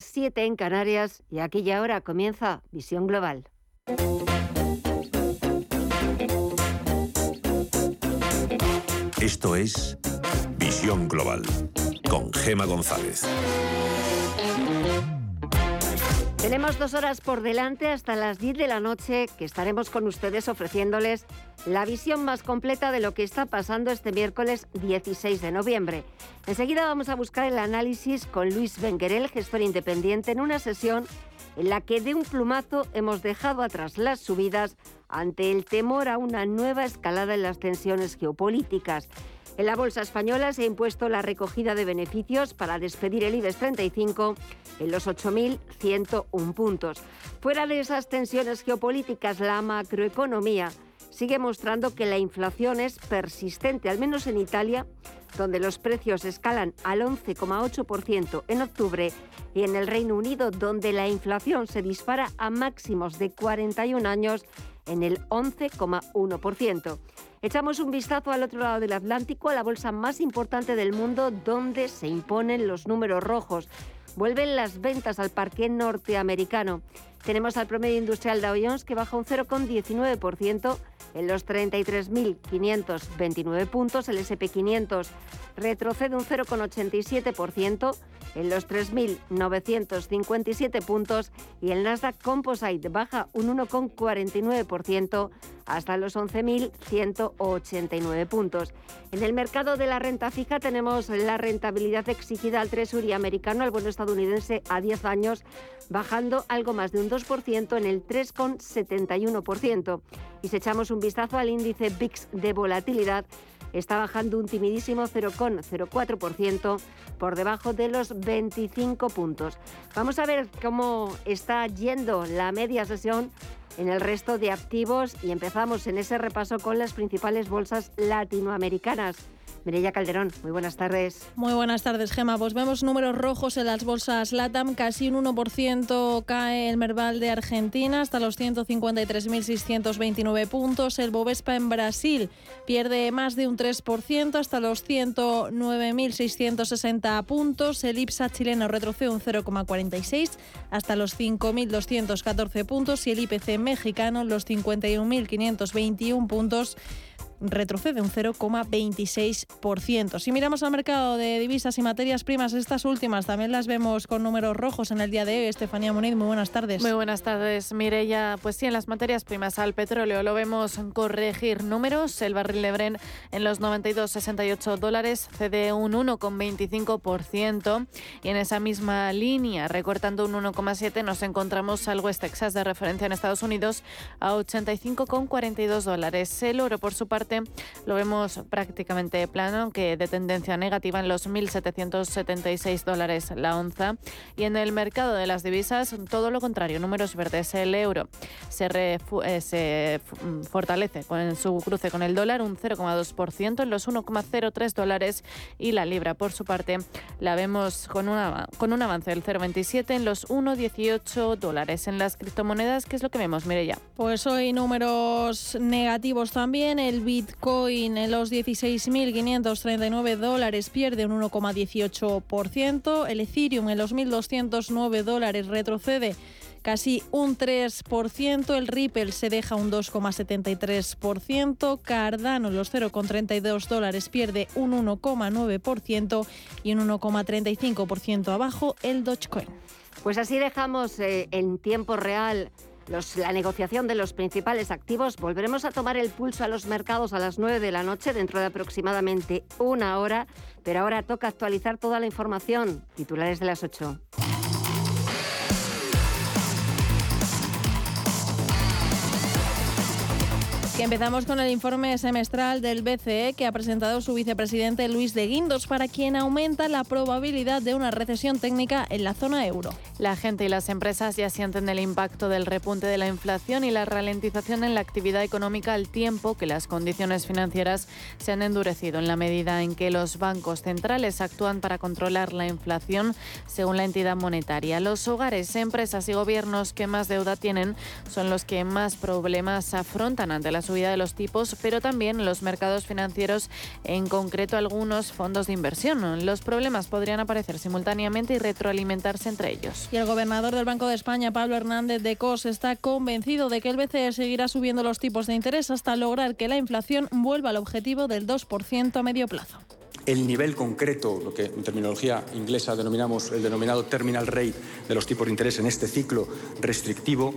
7 en Canarias y aquí y ahora comienza Visión Global. Esto es Visión Global con Gema González. Tenemos dos horas por delante hasta las 10 de la noche que estaremos con ustedes ofreciéndoles la visión más completa de lo que está pasando este miércoles 16 de noviembre. Enseguida vamos a buscar el análisis con Luis Benguerel, gestor independiente, en una sesión en la que de un plumazo hemos dejado atrás las subidas ante el temor a una nueva escalada en las tensiones geopolíticas. En la bolsa española se ha impuesto la recogida de beneficios para despedir el IBEX 35 en los 8.101 puntos. Fuera de esas tensiones geopolíticas, la macroeconomía sigue mostrando que la inflación es persistente, al menos en Italia, donde los precios escalan al 11,8% en octubre, y en el Reino Unido, donde la inflación se dispara a máximos de 41 años en el 11,1%. Echamos un vistazo al otro lado del Atlántico, a la bolsa más importante del mundo, donde se imponen los números rojos. Vuelven las ventas al parque norteamericano. Tenemos al promedio industrial Dow Jones que baja un 0,19% en los 33.529 puntos. El SP500 retrocede un 0,87% en los 3.957 puntos y el Nasdaq Composite baja un 1,49% hasta los 11.189 puntos. En el mercado de la renta fija tenemos la rentabilidad exigida al Treasury americano, al bono estadounidense a 10 años, bajando algo más de un 2% en el 3,71%. Y si echamos un vistazo al índice VIX de volatilidad, está bajando un timidísimo 0,04% por debajo de los 25 puntos. Vamos a ver cómo está yendo la media sesión en el resto de activos y empezamos en ese repaso con las principales bolsas latinoamericanas. Mireya Calderón, muy buenas tardes. Muy buenas tardes, Gema. Pues vemos números rojos en las bolsas LATAM, casi un 1% cae el Merval de Argentina hasta los 153.629 puntos. El Bovespa en Brasil pierde más de un 3% hasta los 109.660 puntos. El IPSA chileno retrocede un 0,46 hasta los 5.214 puntos y el IPC mexicano los 51.521 puntos retrocede un 0,26%. Si miramos al mercado de divisas y materias primas, estas últimas también las vemos con números rojos en el día de hoy. Estefanía Muniz, muy buenas tardes. Muy buenas tardes, Mireya. Pues sí, en las materias primas al petróleo lo vemos corregir números. El barril de Bren en los 92,68 dólares cede un 1,25% y en esa misma línea, recortando un 1,7, nos encontramos al West Texas de referencia en Estados Unidos a 85,42 dólares. El oro, por su parte, lo vemos prácticamente plano, aunque de tendencia negativa en los 1.776 dólares la onza. Y en el mercado de las divisas, todo lo contrario, números verdes. El euro se, eh, se fortalece con su cruce con el dólar un 0,2% en los 1,03 dólares y la libra, por su parte, la vemos con, una, con un avance del 0,27 en los 1,18 dólares. En las criptomonedas, ¿qué es lo que vemos, ya Pues hoy números negativos también. El Bitcoin en los 16.539 dólares pierde un 1,18%. El Ethereum en los 1.209 dólares retrocede casi un 3%, el Ripple se deja un 2,73%, Cardano los 0,32 dólares pierde un 1,9% y un 1,35% abajo el Dogecoin. Pues así dejamos eh, en tiempo real la negociación de los principales activos. Volveremos a tomar el pulso a los mercados a las 9 de la noche, dentro de aproximadamente una hora. Pero ahora toca actualizar toda la información. Titulares de las 8. Empezamos con el informe semestral del BCE que ha presentado su vicepresidente Luis de Guindos, para quien aumenta la probabilidad de una recesión técnica en la zona euro. La gente y las empresas ya sienten el impacto del repunte de la inflación y la ralentización en la actividad económica al tiempo que las condiciones financieras se han endurecido en la medida en que los bancos centrales actúan para controlar la inflación según la entidad monetaria. Los hogares, empresas y gobiernos que más deuda tienen son los que más problemas afrontan ante las subida de los tipos, pero también los mercados financieros, en concreto algunos fondos de inversión. Los problemas podrían aparecer simultáneamente y retroalimentarse entre ellos. Y el gobernador del Banco de España, Pablo Hernández de Cos, está convencido de que el BCE seguirá subiendo los tipos de interés hasta lograr que la inflación vuelva al objetivo del 2% a medio plazo el nivel concreto, lo que en terminología inglesa denominamos el denominado terminal rate de los tipos de interés en este ciclo restrictivo,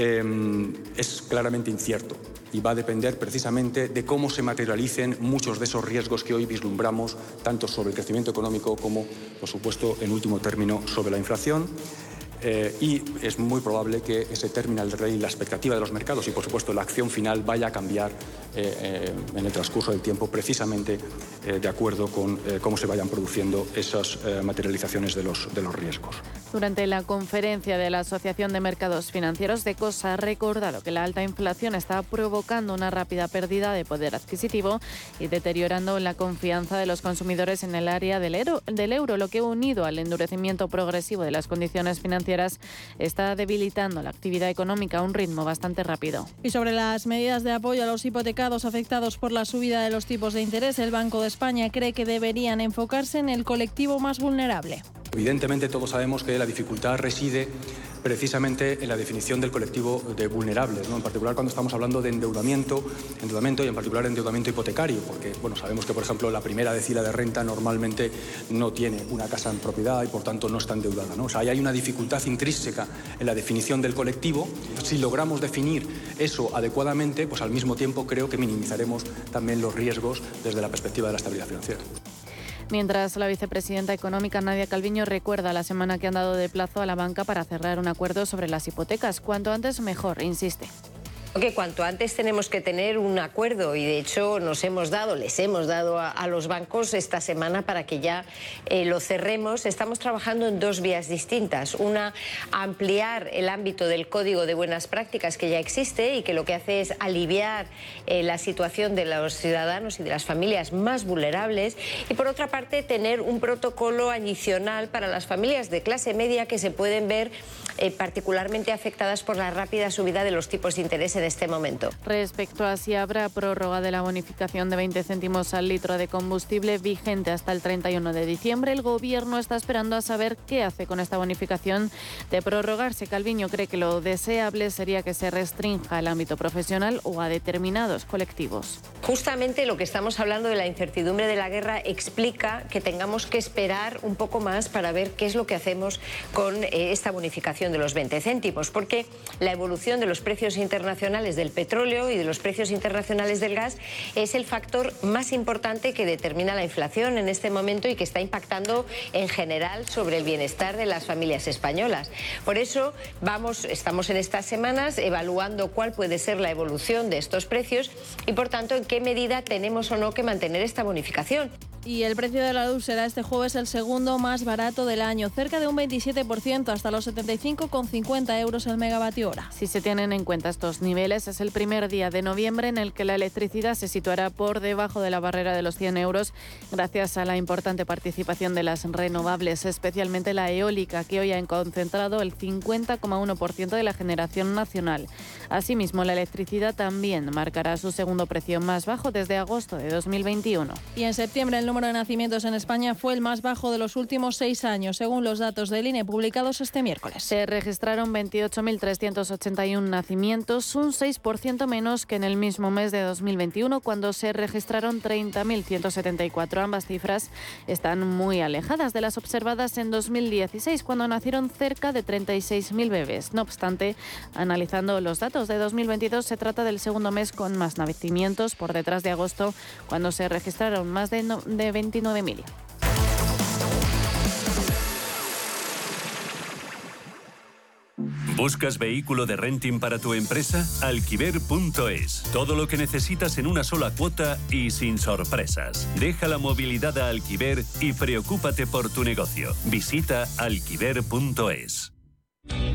em, es claramente incierto y va a depender precisamente de cómo se materialicen muchos de esos riesgos que hoy vislumbramos, tanto sobre el crecimiento económico como, por supuesto, en último término, sobre la inflación. Eh, y es muy probable que ese terminal rate, la expectativa de los mercados y, por supuesto, la acción final vaya a cambiar eh, eh, en el transcurso del tiempo, precisamente de acuerdo con cómo se vayan produciendo esas materializaciones de los, de los riesgos. Durante la conferencia de la Asociación de Mercados Financieros, de COSA ha recordado que la alta inflación está provocando una rápida pérdida de poder adquisitivo y deteriorando la confianza de los consumidores en el área del euro, del euro lo que unido al endurecimiento progresivo de las condiciones financieras está debilitando la actividad económica a un ritmo bastante rápido. Y sobre las medidas de apoyo a los hipotecados afectados por la subida de los tipos de interés, el Banco de España cree que deberían enfocarse en el colectivo más vulnerable. Evidentemente todos sabemos que la dificultad reside precisamente en la definición del colectivo de vulnerables, ¿no? en particular cuando estamos hablando de endeudamiento, endeudamiento y en particular endeudamiento hipotecario, porque bueno, sabemos que por ejemplo la primera decila de renta normalmente no tiene una casa en propiedad y por tanto no está endeudada. O sea, hay una dificultad intrínseca en la definición del colectivo. Si logramos definir eso adecuadamente, pues al mismo tiempo creo que minimizaremos también los riesgos desde la perspectiva de la estabilidad financiera. Mientras la vicepresidenta económica Nadia Calviño recuerda la semana que han dado de plazo a la banca para cerrar un acuerdo sobre las hipotecas. Cuanto antes mejor, insiste que cuanto antes tenemos que tener un acuerdo y de hecho nos hemos dado, les hemos dado a, los bancos esta semana para que ya eh, lo cerremos. Estamos trabajando en dos vías distintas. Una, ampliar el ámbito del código de buenas prácticas que ya existe y que lo que hace es aliviar eh, la situación de los ciudadanos y de las familias más vulnerables. Y por otra parte, tener un protocolo adicional para las familias de clase media que se pueden ver eh, particularmente afectadas por la rápida subida de los tipos de interés en este momento. Respecto a si habrá prórroga de la bonificación de 20 céntimos al litro de combustible vigente hasta el 31 de diciembre, el Gobierno está esperando a saber qué hace con esta bonificación. De prorrogarse, Calviño cree que lo deseable sería que se restrinja el ámbito profesional o a determinados colectivos. Justamente lo que estamos hablando de la incertidumbre de la guerra explica que tengamos que esperar un poco más para ver qué es lo que hacemos con eh, esta bonificación de los 20 céntimos, porque la evolución de los precios internacionales del petróleo y de los precios internacionales del gas es el factor más importante que determina la inflación en este momento y que está impactando en general sobre el bienestar de las familias españolas. Por eso vamos, estamos en estas semanas evaluando cuál puede ser la evolución de estos precios y por tanto en qué medida tenemos o no que mantener esta bonificación. Y el precio de la luz será este jueves el segundo más barato del año, cerca de un 27%, hasta los 75,50 euros el megavatio hora. Si se tienen en cuenta estos niveles, es el primer día de noviembre en el que la electricidad se situará por debajo de la barrera de los 100 euros, gracias a la importante participación de las renovables, especialmente la eólica, que hoy ha concentrado el 50,1% de la generación nacional. Asimismo, la electricidad también marcará su segundo precio más bajo desde agosto de 2021. Y en septiembre el número de nacimientos en España fue el más bajo de los últimos seis años, según los datos del INE publicados este miércoles. Se registraron 28.381 nacimientos, un 6% menos que en el mismo mes de 2021, cuando se registraron 30.174. Ambas cifras están muy alejadas de las observadas en 2016, cuando nacieron cerca de 36.000 bebés. No obstante, analizando los datos de 2022, se trata del segundo mes con más nacimientos, por detrás de agosto, cuando se registraron más de de 29.000. ¿Buscas vehículo de renting para tu empresa? Alquiver.es. Todo lo que necesitas en una sola cuota y sin sorpresas. Deja la movilidad a Alquiver y preocúpate por tu negocio. Visita alquiver.es.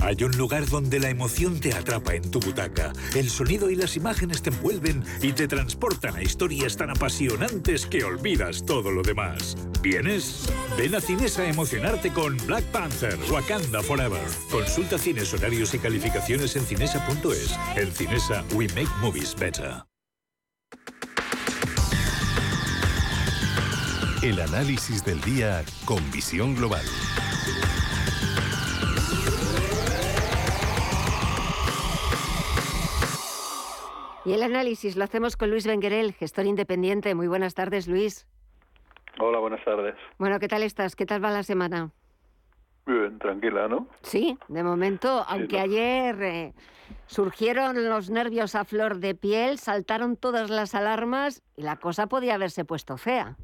Hay un lugar donde la emoción te atrapa en tu butaca, el sonido y las imágenes te envuelven y te transportan a historias tan apasionantes que olvidas todo lo demás. ¿Vienes? Ven a Cines a emocionarte con Black Panther, Wakanda Forever. Consulta cines, horarios y calificaciones en cinesa.es. En Cinesa, we make movies better. El análisis del día con visión global. Y el análisis lo hacemos con Luis Benguerel, gestor independiente. Muy buenas tardes, Luis. Hola, buenas tardes. Bueno, ¿qué tal estás? ¿Qué tal va la semana? Bien, tranquila, ¿no? Sí, de momento, aunque ¿no? ayer eh, surgieron los nervios a flor de piel, saltaron todas las alarmas y la cosa podía haberse puesto fea.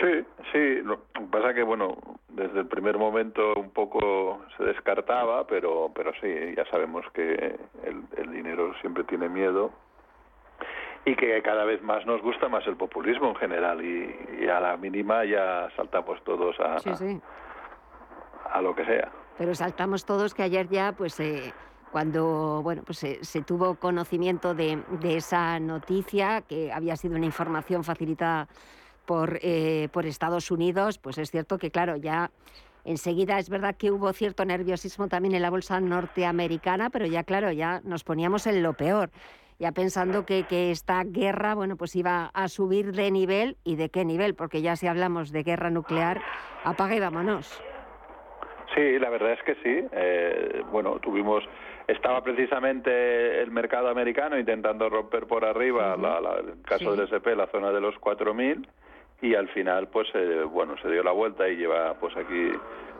Sí, sí. Lo que pasa que, bueno, desde el primer momento un poco se descartaba, pero, pero sí, ya sabemos que el, el dinero siempre tiene miedo y que cada vez más nos gusta más el populismo en general y, y a la mínima ya saltamos todos a, Sí, sí. a lo que sea. Pero saltamos todos que ayer ya, pues, eh, cuando bueno, pues se, se tuvo conocimiento de, de esa noticia, que había sido una información facilitada por, eh, por Estados Unidos, pues es cierto que, claro, ya enseguida es verdad que hubo cierto nerviosismo también en la bolsa norteamericana, pero ya, claro, ya nos poníamos en lo peor. Ya pensando que, que esta guerra, bueno, pues iba a subir de nivel y de qué nivel, porque ya si hablamos de guerra nuclear, apaga y vámonos. Sí, la verdad es que sí. Eh, bueno, tuvimos, estaba precisamente el mercado americano intentando romper por arriba, la, la- el caso Sí. del SP, la zona de los 4.000 y al final, pues, eh, bueno, se dio la vuelta y lleva, pues, aquí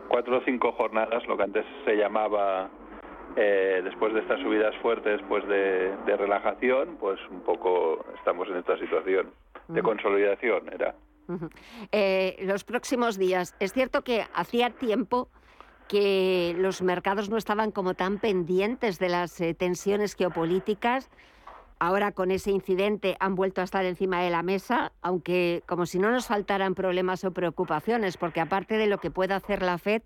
cuatro o cinco jornadas, lo que antes se llamaba, eh, después de estas subidas fuertes, pues, de, de relajación, pues, un poco estamos en esta situación de consolidación, era. Eh, los próximos días. Es cierto que hacía tiempo que los mercados no estaban como tan pendientes de las eh, tensiones geopolíticas. Ahora con ese incidente han vuelto a estar encima de la mesa, aunque como si no nos faltaran problemas o preocupaciones, porque aparte de lo que pueda hacer la Fed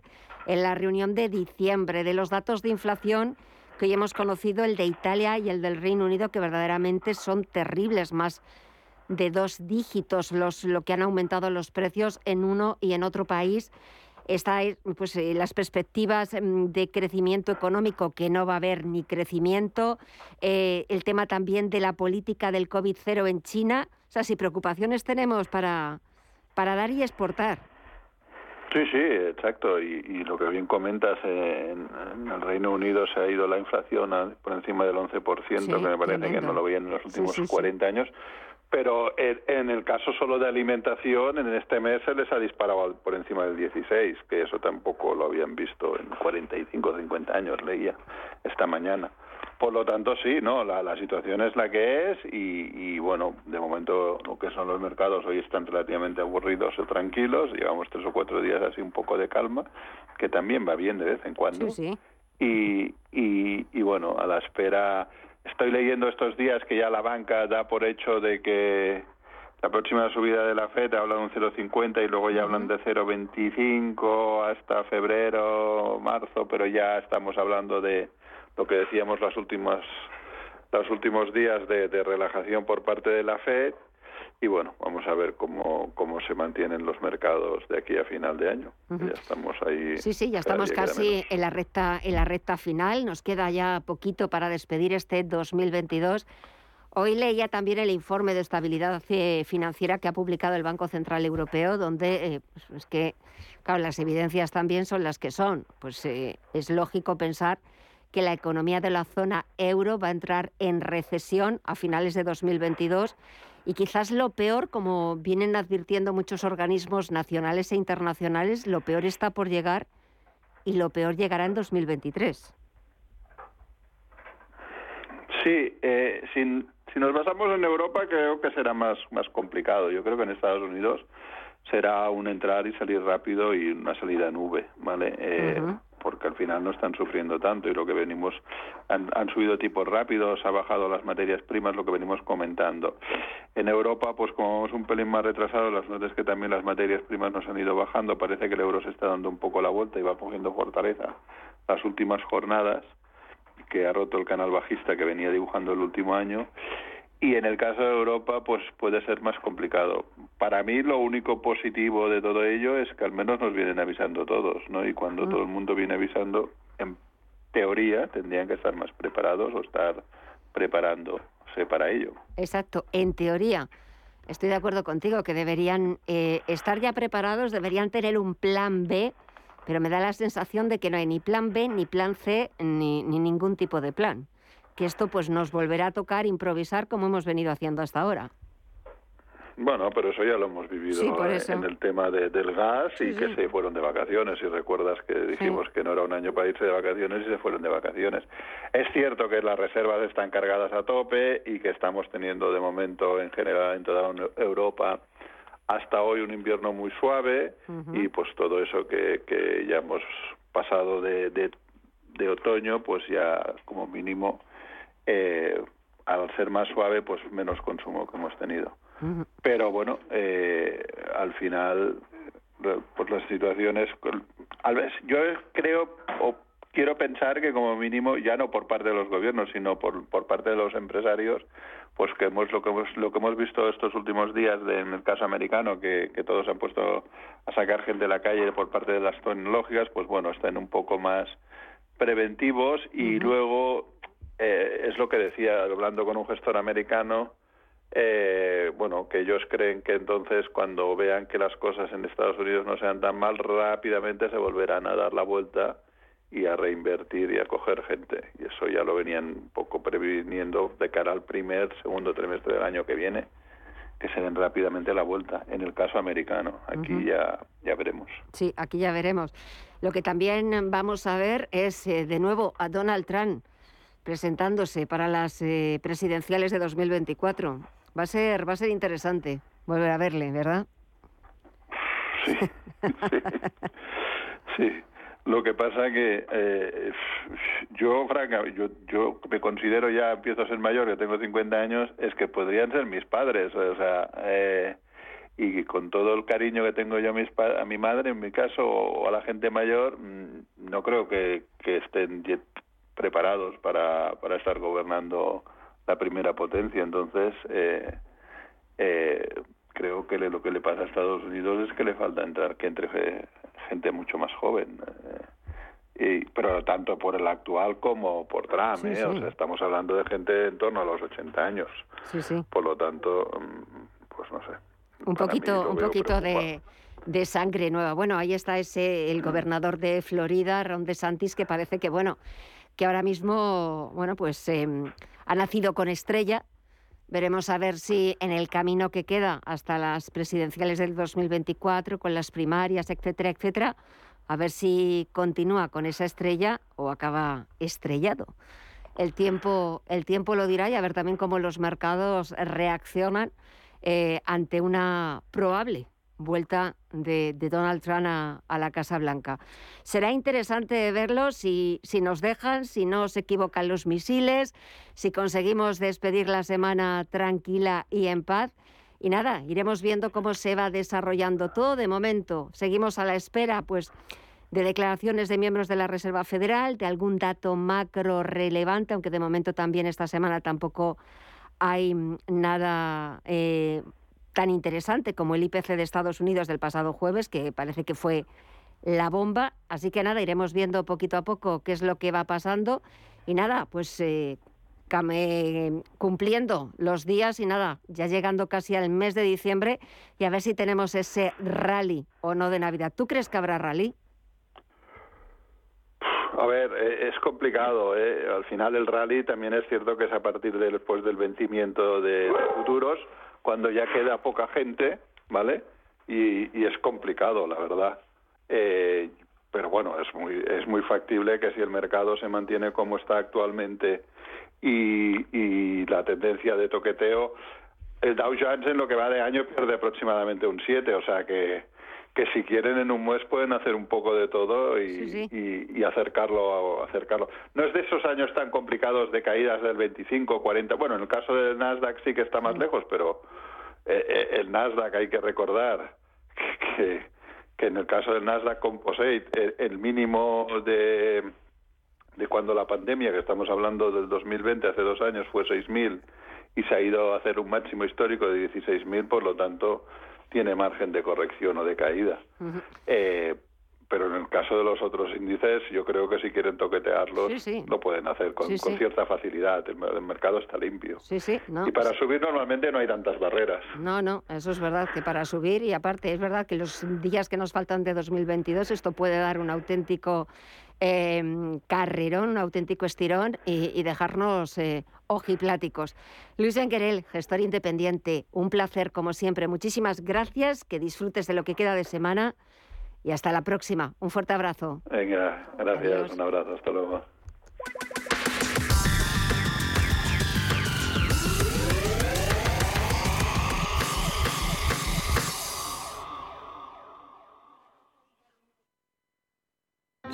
en la reunión de diciembre, de los datos de inflación que hoy hemos conocido, el de Italia y el del Reino Unido, que verdaderamente son terribles, más de dos dígitos los, lo que han aumentado los precios en uno y en otro país. Está pues, eh, las perspectivas mm, de crecimiento económico, que no va a haber ni crecimiento. eh, el tema también de la política del COVID-0 en China. O sea, si preocupaciones tenemos para, para dar y exportar. Sí, sí, exacto. Y, y lo que bien comentas, eh, en, en el Reino Unido se ha ido la inflación a- por encima del 11%, Sí, que me parece que no lo veían en los últimos sí, sí. 40 años. Pero en, el caso solo de alimentación, en este mes se les ha disparado por encima del 16, que eso tampoco lo habían visto en 45 o 50 años, leía esta mañana. Por lo tanto, sí, no, la, la situación es la que es y, y, bueno, de momento lo que son los mercados hoy están relativamente aburridos o tranquilos, llevamos tres o cuatro días así un poco de calma, que también va bien de vez en cuando. Sí, sí. Y, y, y bueno, a la espera, estoy leyendo estos días que ya la banca da por hecho de que la próxima subida de la FED habla de un 0,50 y luego ya hablan de 0,25 hasta febrero, marzo, pero ya estamos hablando de lo que decíamos las últimas los últimos días de, de relajación por parte de la FED y bueno, vamos a ver cómo, cómo se mantienen los mercados de aquí a final de año. Ya estamos ahí. Sí, sí, ya estamos casi en la recta en la recta final. Nos queda ya poquito para despedir este 2022. Hoy leía también el informe de estabilidad eh, financiera que ha publicado el Banco Central Europeo, donde eh, pues es que, claro, las evidencias también son las que son. Pues eh, es lógico pensar que la economía de la zona euro va a entrar en recesión a finales de 2022 y quizás lo peor, como vienen advirtiendo muchos organismos nacionales e internacionales, lo peor está por llegar y lo peor llegará en 2023. Sí, eh, sin- si nos basamos en Europa creo que será más, más complicado. Yo creo que en Estados Unidos será un entrar y salir rápido y una salida en V, ¿vale? Eh, Ujú. Porque al final no están sufriendo tanto y lo que venimos han, han, subido tipos rápidos, ha bajado las materias primas, lo que venimos comentando. En Europa, pues como vamos un pelín más retrasado, las notas que también las materias primas nos han ido bajando, parece que el euro se está dando un poco la vuelta y va cogiendo fortaleza las últimas jornadas que ha roto el canal bajista que venía dibujando el último año y en el caso de Europa pues puede ser más complicado. Para mí lo único positivo de todo ello es que al menos nos vienen avisando todos, ¿no? Y cuando mm. todo el mundo viene avisando, en teoría tendrían que estar más preparados o estar preparándose para ello. Exacto, en teoría. Estoy de acuerdo contigo que deberían eh, estar ya preparados, deberían tener un plan B, pero me da la sensación de que no hay ni plan B, ni plan C, ni, ni ningún tipo de plan que esto pues nos volverá a tocar improvisar como hemos venido haciendo hasta ahora. Bueno, pero eso ya lo hemos vivido en el tema del gas y que se fueron de vacaciones. Y recuerdas que dijimos que no era un año para irse de vacaciones y se fueron de vacaciones. Es cierto que las reservas están cargadas a tope y que estamos teniendo de momento en general en toda Europa hasta hoy un invierno muy suave y pues todo eso que, que ya hemos pasado de, de, de otoño pues ya como mínimo eh, al ser más suave, pues menos consumo que hemos tenido. Pero bueno, eh, al final, pues las situaciones, al vez, yo creo o quiero pensar que como mínimo, ya no por parte de los gobiernos, sino por, por parte de los empresarios, pues que hemos lo que hemos lo que hemos visto estos últimos días de, en el caso americano que, que todos han puesto a sacar gente de la calle por parte de las tecnológicas pues bueno están un poco más preventivos y luego eh, es lo que decía, hablando con un gestor americano, eh, bueno, que ellos creen que entonces cuando vean que las cosas en Estados Unidos no sean tan mal, rápidamente se volverán a dar la vuelta y a reinvertir y a coger gente. Y eso ya lo venían un poco previniendo de cara al primer, segundo trimestre del año que viene, que se den rápidamente la vuelta. En el caso americano, aquí ya, ya veremos. Sí, aquí ya veremos. Lo que también vamos a ver es, eh, de nuevo, a Donald Trump presentándose para las eh, presidenciales de 2024. Va a ser, va a ser interesante volver a verle, ¿verdad? Sí, sí. Lo que pasa que eh, yo, franca, yo, yo me considero ya, empiezo a ser mayor, que tengo 50 años, es que podrían ser mis padres, o sea, eh, y con todo el cariño que tengo yo a, mis, a mi madre, en mi caso, o a la gente mayor, mm, no creo que, que estén preparados para, para estar gobernando la primera potencia. Entonces, eh, eh, creo que lo que le pasa a Estados Unidos es que le falta entrar que entre gente mucho más joven. Eh, y, pero tanto por el actual como por Trump. O sea, estamos hablando de gente en torno a los 80 años. Por lo tanto, mm, pues no sé. Un poquito, un poquito de, de sangre nueva. Bueno, ahí está ese el gobernador de Florida, Ron DeSantis, que parece que bueno que ahora mismo, bueno, pues em, ha nacido con estrella. Veremos a ver si en el camino que queda hasta las presidenciales del 2024, con las primarias, etcétera, etcétera, a ver si continúa con esa estrella o acaba estrellado. El tiempo, el tiempo lo dirá y a ver también cómo los mercados reaccionan eh, ante una probable vuelta de, Donald Trump a, la Casa Blanca. Será interesante verlo si, si nos dejan, si no se equivocan los misiles, si conseguimos despedir la semana tranquila y en paz. Y nada, iremos viendo cómo se va desarrollando todo. De momento, seguimos a la espera, pues de declaraciones de miembros de la Reserva Federal, de algún dato macro relevante, aunque de momento también esta semana tampoco hay nada eh, tan interesante como el IPC de Estados Unidos del pasado jueves, que parece que fue la bomba. Así que nada, iremos viendo poquito a poco qué es lo que va pasando. Y nada, pues eh, cumpliendo los días y nada, ya llegando casi al mes de diciembre y a ver si tenemos ese rally o no de Navidad. ¿Tú crees que habrá rally? A ver, eh, es complicado. ¿eh? Al final el rally también es cierto que es a partir después del vencimiento de futuros cuando ya queda poca gente, ¿vale? Y, es complicado, la verdad. Eh, pero bueno, es muy, es muy factible que si el mercado se mantiene como está actualmente y, la tendencia de toqueteo, el Dow Jones en lo que va de año pierde aproximadamente un 7, o sea que, que si quieren en un mes pueden hacer un poco de todo y, y, acercarlo acercarlo. No es de esos años tan complicados de caídas del 25 40 bueno en el caso del Nasdaq sí que está más lejos pero eh, eh, el Nasdaq hay que recordar que, que en el caso del Nasdaq Composite el mínimo de de cuando la pandemia que estamos hablando del 2020 hace dos años fue 6.000 y se ha ido a hacer un máximo histórico de 16.000 por lo tanto tiene margen de corrección o de caída. eh, pero en el caso de los otros índices, yo creo que si quieren toquetearlos, lo pueden hacer con, cierta facilidad. El, mercado está limpio. y para subir normalmente no hay tantas barreras. No, no, eso es verdad, que para subir, y aparte es verdad que los días que nos faltan de 2022, esto puede dar un auténtico eh, carrerón, un auténtico estirón y, dejarnos eh, ojipláticos. Luis Enquerel, gestor independiente, un placer como siempre. Muchísimas gracias, que disfrutes de lo que queda de semana y hasta la próxima. Un fuerte abrazo. Venga, gracias, un abrazo, hasta luego.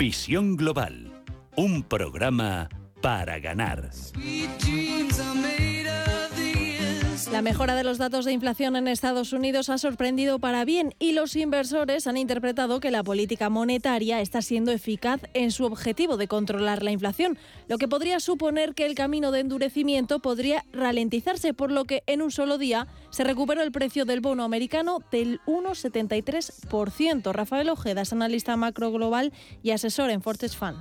Visión Global, un programa para ganar. La mejora de los datos de inflación en Estados Unidos ha sorprendido para bien y los inversores han interpretado que la política monetaria está siendo eficaz en su objetivo de controlar la inflación, lo que podría suponer que el camino de endurecimiento podría ralentizarse, por lo que en un solo día se recuperó el precio del bono americano del 1,73%. Rafael Ojeda es analista macro global y asesor en Fortes Fund.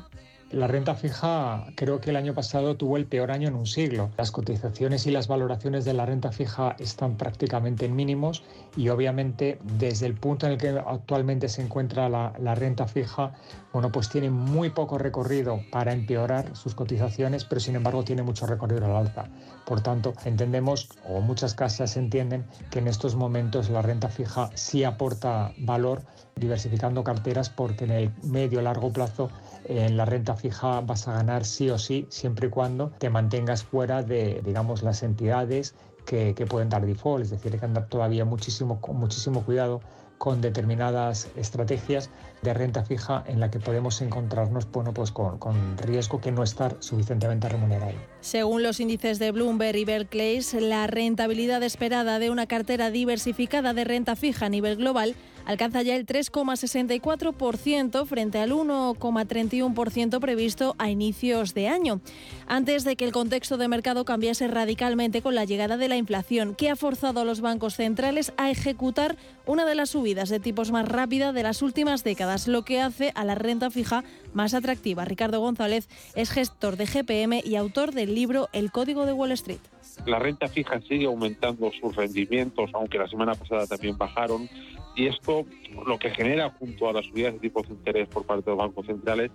La renta fija creo que el año pasado tuvo el peor año en un siglo. Las cotizaciones y las valoraciones de la renta fija están prácticamente en mínimos y obviamente desde el punto en el que actualmente se encuentra la, renta fija, bueno, pues tiene muy poco recorrido para empeorar sus cotizaciones, pero sin embargo tiene mucho recorrido al alza. Por tanto, entendemos, o muchas casas entienden, que en estos momentos la renta fija sí aporta valor diversificando carteras porque en el medio largo plazo en la renta fija vas a ganar sí o sí, siempre y cuando te mantengas fuera de, digamos, las entidades que, que pueden dar default, es decir, hay que andar todavía muchísimo, con muchísimo cuidado con determinadas estrategias de renta fija en la que podemos encontrarnos bueno, pues con, con riesgo que no estar suficientemente remunerado. Según los índices de Bloomberg y Barclays, la rentabilidad esperada de una cartera diversificada de renta fija a nivel global alcanza ya el 3,64% frente al 1,31% previsto a inicios de año, antes de que el contexto de mercado cambiase radicalmente con la llegada de la inflación, que ha forzado a los bancos centrales a ejecutar una de las subidas de tipos más rápida de las últimas décadas, lo que hace a la renta fija más atractiva. Ricardo González es gestor de GPM y autor del libro El Código de Wall Street. La renta fija sigue aumentando sus rendimientos, aunque la semana pasada también bajaron y esto lo que genera, junto a las subidas de tipos de interés por parte de los bancos centrales,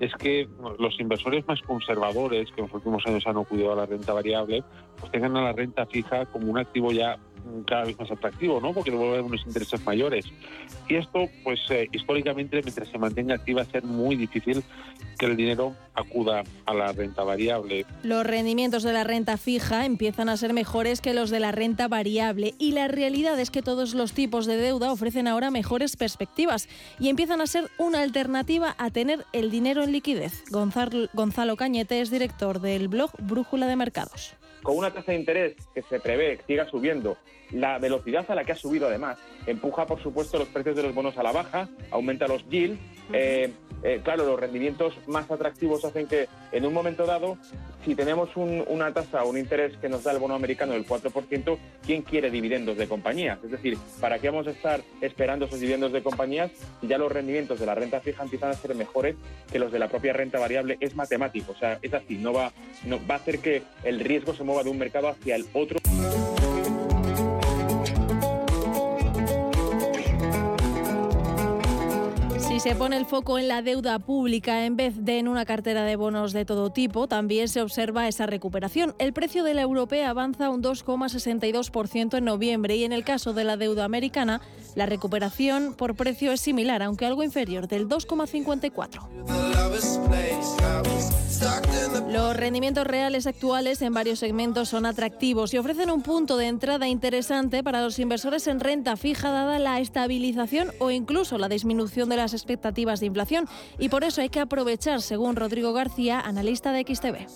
es que los inversores más conservadores que en los últimos años han cuidado a la renta variable, pues tengan a la renta fija como un activo ya cada vez más atractivo, ¿no? Porque devuelve unos intereses mayores. Y esto, pues eh, históricamente, mientras se mantenga activa, va a ser muy difícil que el dinero acuda a la renta variable. Los rendimientos de la renta fija empiezan a ser mejores que los de la renta variable y la realidad es que todos los tipos de deuda ofrecen ahora mejores perspectivas y empiezan a ser una alternativa a tener el dinero liquidez. Gonzalo Cañete es director del blog Brújula de Mercados con una tasa de interés que se prevé que siga subiendo, la velocidad a la que ha subido además, empuja por supuesto los precios de los bonos a la baja, aumenta los yields. Eh, eh, claro, los rendimientos más atractivos hacen que en un momento dado, si tenemos una tasa o un interés que nos da el bono americano del 4%, ¿quién quiere dividendos de compañías? Es decir, ¿para qué vamos a estar esperando esos dividendos de compañías si ya los rendimientos de la renta fija empiezan a ser mejores que los de la propia renta variable? Es matemático, o sea, es así, no va, no, va a hacer que el riesgo se mueva de un mercado hacia el otro. Si se pone el foco en la deuda pública en vez de en una cartera de bonos de todo tipo, también se observa esa recuperación. El precio de la europea avanza un 2,62% en noviembre y en el caso de la deuda americana, la recuperación por precio es similar, aunque algo inferior, del 2,54%. Los rendimientos reales actuales en varios segmentos son atractivos y ofrecen un punto de entrada interesante para los inversores en renta fija dada la estabilización o incluso la disminución de las expectativas de inflación y por eso hay que aprovechar, según Rodrigo García, analista de XTV.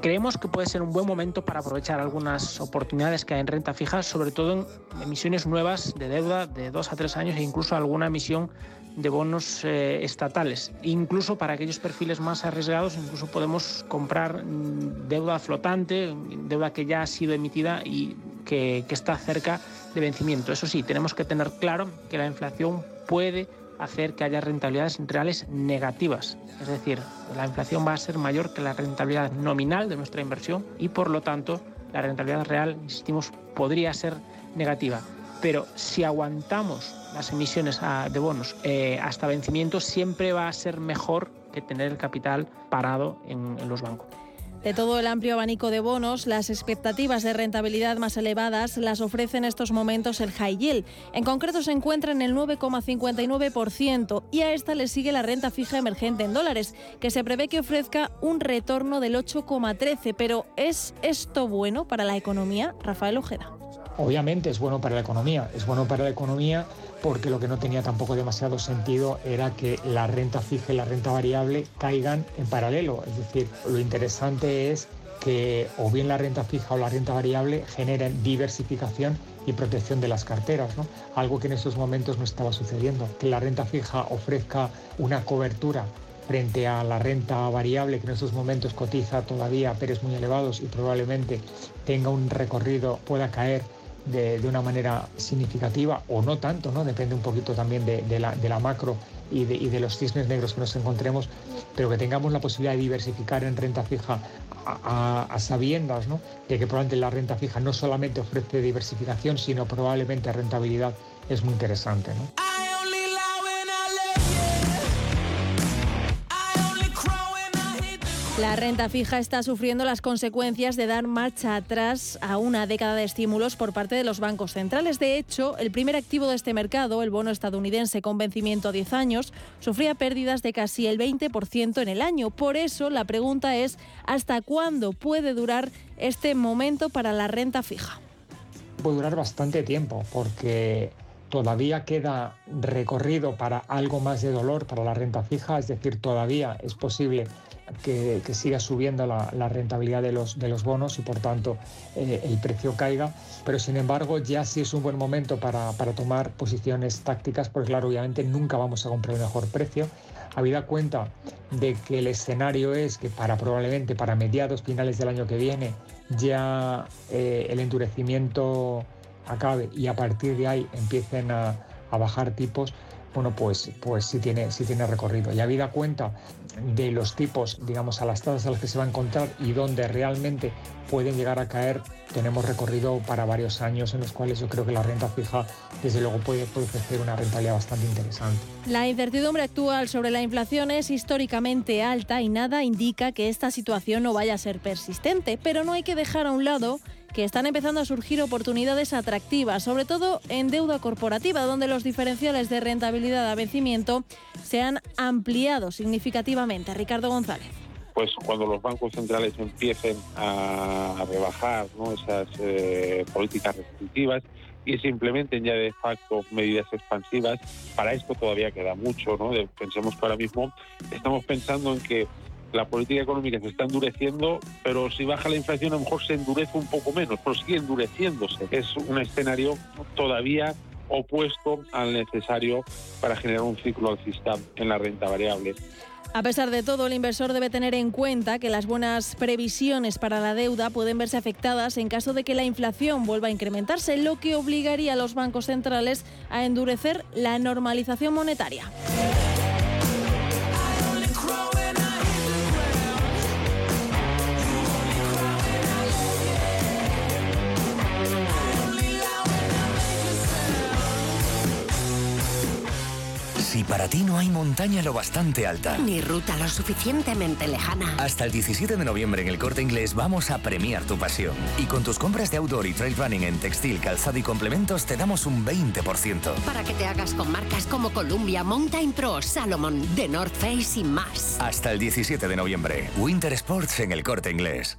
Creemos que puede ser un buen momento para aprovechar algunas oportunidades que hay en renta fija, sobre todo en emisiones nuevas de deuda de dos a tres años e incluso alguna emisión de bonos eh, estatales. Incluso para aquellos perfiles más arriesgados, incluso podemos comprar mm, deuda flotante, deuda que ya ha sido emitida y que, que está cerca de vencimiento. Eso sí, tenemos que tener claro que la inflación puede hacer que haya rentabilidades reales negativas. Es decir, la inflación va a ser mayor que la rentabilidad nominal de nuestra inversión y por lo tanto la rentabilidad real, insistimos, podría ser negativa. Pero si aguantamos las emisiones ah, de bonos eh, hasta vencimiento, siempre va a ser mejor que tener el capital parado en, los bancos. De todo el amplio abanico de bonos, las expectativas de rentabilidad más elevadas las ofrece en estos momentos el high yield. En concreto se encuentra en el 9,59% y a esta le sigue la renta fija emergente en dólares, que se prevé que ofrezca un retorno del 8,13%. Pero ¿es esto bueno para la economía? Rafael Ojeda. Obviamente es bueno para la economía. Es bueno para la economía porque lo que no tenía tampoco demasiado sentido era que la renta fija y la renta variable caigan en paralelo. Es decir, lo interesante es que o bien la renta fija o la renta variable generen diversificación y protección de las carteras, ¿no? algo que en estos momentos no estaba sucediendo, que la renta fija ofrezca una cobertura frente a la renta variable que en estos momentos cotiza todavía a peres muy elevados y probablemente tenga un recorrido, pueda caer de, una manera significativa o no tanto, ¿no? depende un poquito también de, la, macro y de, los cisnes negros que nos encontremos, pero que tengamos la posibilidad de diversificar en renta fija a, sabiendas ¿no? de que probablemente la renta fija no solamente ofrece diversificación, sino probablemente rentabilidad es muy interesante. ¿no? La renta fija está sufriendo las consecuencias de dar marcha atrás a una década de estímulos por parte de los bancos centrales. De hecho, el primer activo de este mercado, el bono estadounidense con vencimiento a 10 años, sufría pérdidas de casi el 20% en el año. Por eso, la pregunta es, ¿hasta cuándo puede durar este momento para la renta fija? Puede durar bastante tiempo porque todavía queda recorrido para algo más de dolor para la renta fija, es decir, todavía es posible que, siga subiendo la, rentabilidad de los, de los bonos y por tanto eh, el precio caiga. Pero sin embargo ya sí es un buen momento para, para tomar posiciones tácticas porque claro, obviamente nunca vamos a comprar el mejor precio. Habida cuenta de que el escenario es que para probablemente para mediados finales del año que viene ya eh, el endurecimiento acabe y a partir de ahí empiecen a, a bajar tipos, bueno, pues, pues sí, tiene, sí tiene recorrido. Y habida cuenta de los tipos, digamos, a las a las que se va a encontrar y donde realmente pueden llegar a caer, tenemos recorrido para varios años en los cuales yo creo que la renta fija, desde luego, puede, puede ofrecer una rentabilidad bastante interesante. La incertidumbre actual sobre la inflación es históricamente alta y nada indica que esta situación no vaya a ser persistente, pero no hay que dejar a un lado que están empezando a surgir oportunidades atractivas, sobre todo en deuda corporativa, donde los diferenciales de rentabilidad a vencimiento se han ampliado significativamente. Ricardo González pues cuando los bancos centrales empiecen a rebajar esas eh, políticas restrictivas y se implementen ya de facto medidas expansivas, para esto todavía queda mucho. ¿no? Pensemos que ahora mismo estamos pensando en que la política económica se está endureciendo, pero si baja la inflación a lo mejor se endurece un poco menos, pero sigue endureciéndose. Es un escenario todavía opuesto al necesario para generar un ciclo alcista en la renta variable. A pesar de todo, el inversor debe tener en cuenta que las buenas previsiones para la deuda pueden verse afectadas en caso de que la inflación vuelva a incrementarse, lo que obligaría a los bancos centrales a endurecer la normalización monetaria. Para ti no hay montaña lo bastante alta. Ni ruta lo suficientemente lejana. Hasta el 17 de noviembre en el Corte Inglés vamos a premiar tu pasión. Y con tus compras de outdoor y trail running en textil, calzado y complementos te damos un 20%. Para que te hagas con marcas como Columbia, Mountain Pro, Salomon, The North Face y más. Hasta el 17 de noviembre. Winter Sports en el Corte Inglés.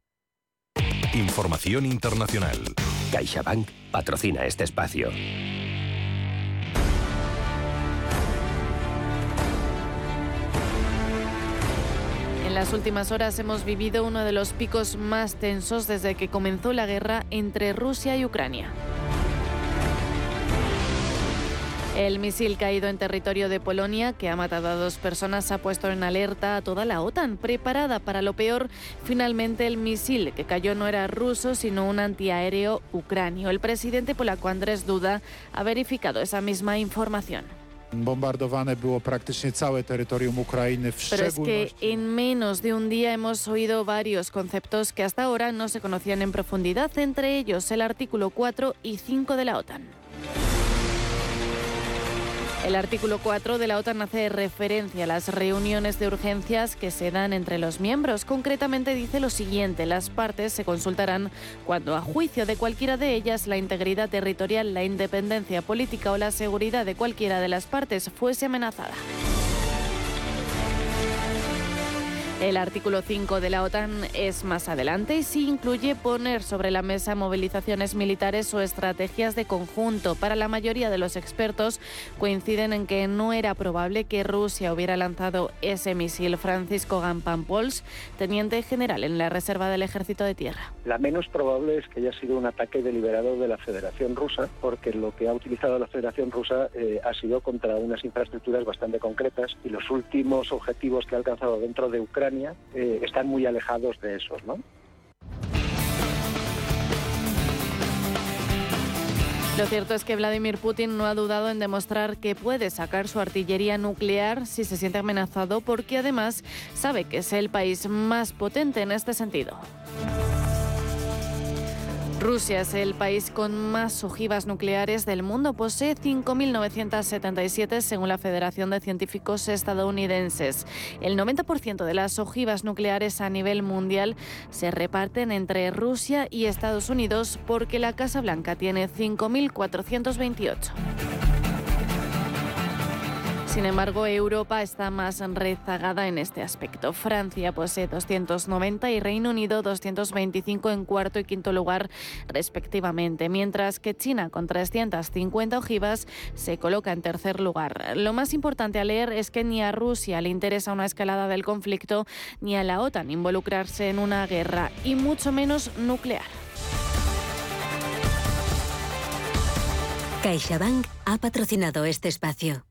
Información internacional. CaixaBank patrocina este espacio. En las últimas horas hemos vivido uno de los picos más tensos desde que comenzó la guerra entre Rusia y Ucrania. El misil caído en territorio de Polonia, que ha matado a dos personas, ha puesto en alerta a toda la OTAN, preparada para lo peor. Finalmente, el misil que cayó no era ruso, sino un antiaéreo ucranio. El presidente polaco Andrés Duda ha verificado esa misma información. Pero es que en menos de un día hemos oído varios conceptos que hasta ahora no se conocían en profundidad, entre ellos el artículo 4 y 5 de la OTAN. El artículo 4 de la OTAN hace referencia a las reuniones de urgencias que se dan entre los miembros. Concretamente dice lo siguiente, las partes se consultarán cuando a juicio de cualquiera de ellas la integridad territorial, la independencia política o la seguridad de cualquiera de las partes fuese amenazada. El artículo 5 de la OTAN es más adelante y sí incluye poner sobre la mesa movilizaciones militares o estrategias de conjunto. Para la mayoría de los expertos coinciden en que no era probable que Rusia hubiera lanzado ese misil. Francisco Gampampols, teniente general en la Reserva del Ejército de Tierra. La menos probable es que haya sido un ataque deliberado de la Federación Rusa, porque lo que ha utilizado la Federación Rusa eh, ha sido contra unas infraestructuras bastante concretas y los últimos objetivos que ha alcanzado dentro de Ucrania eh, están muy alejados de esos, ¿no? Lo cierto es que Vladimir Putin no ha dudado en demostrar que puede sacar su artillería nuclear si se siente amenazado, porque además sabe que es el país más potente en este sentido. Rusia es el país con más ojivas nucleares del mundo. Posee 5.977 según la Federación de Científicos Estadounidenses. El 90% de las ojivas nucleares a nivel mundial se reparten entre Rusia y Estados Unidos porque la Casa Blanca tiene 5.428. Sin embargo, Europa está más rezagada en este aspecto. Francia posee 290 y Reino Unido 225 en cuarto y quinto lugar respectivamente, mientras que China con 350 ojivas se coloca en tercer lugar. Lo más importante a leer es que ni a Rusia le interesa una escalada del conflicto ni a la OTAN involucrarse en una guerra y mucho menos nuclear. CaixaBank ha patrocinado este espacio.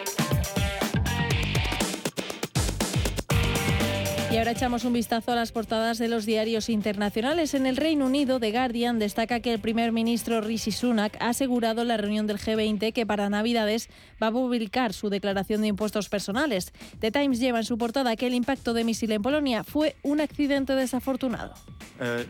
Y ahora echamos un vistazo a las portadas de los diarios internacionales. En el Reino Unido, The Guardian destaca que el primer ministro Rishi Sunak ha asegurado en la reunión del G20 que para Navidades va a publicar su declaración de impuestos personales. The Times lleva en su portada que el impacto de misil en Polonia fue un accidente desafortunado. Eh,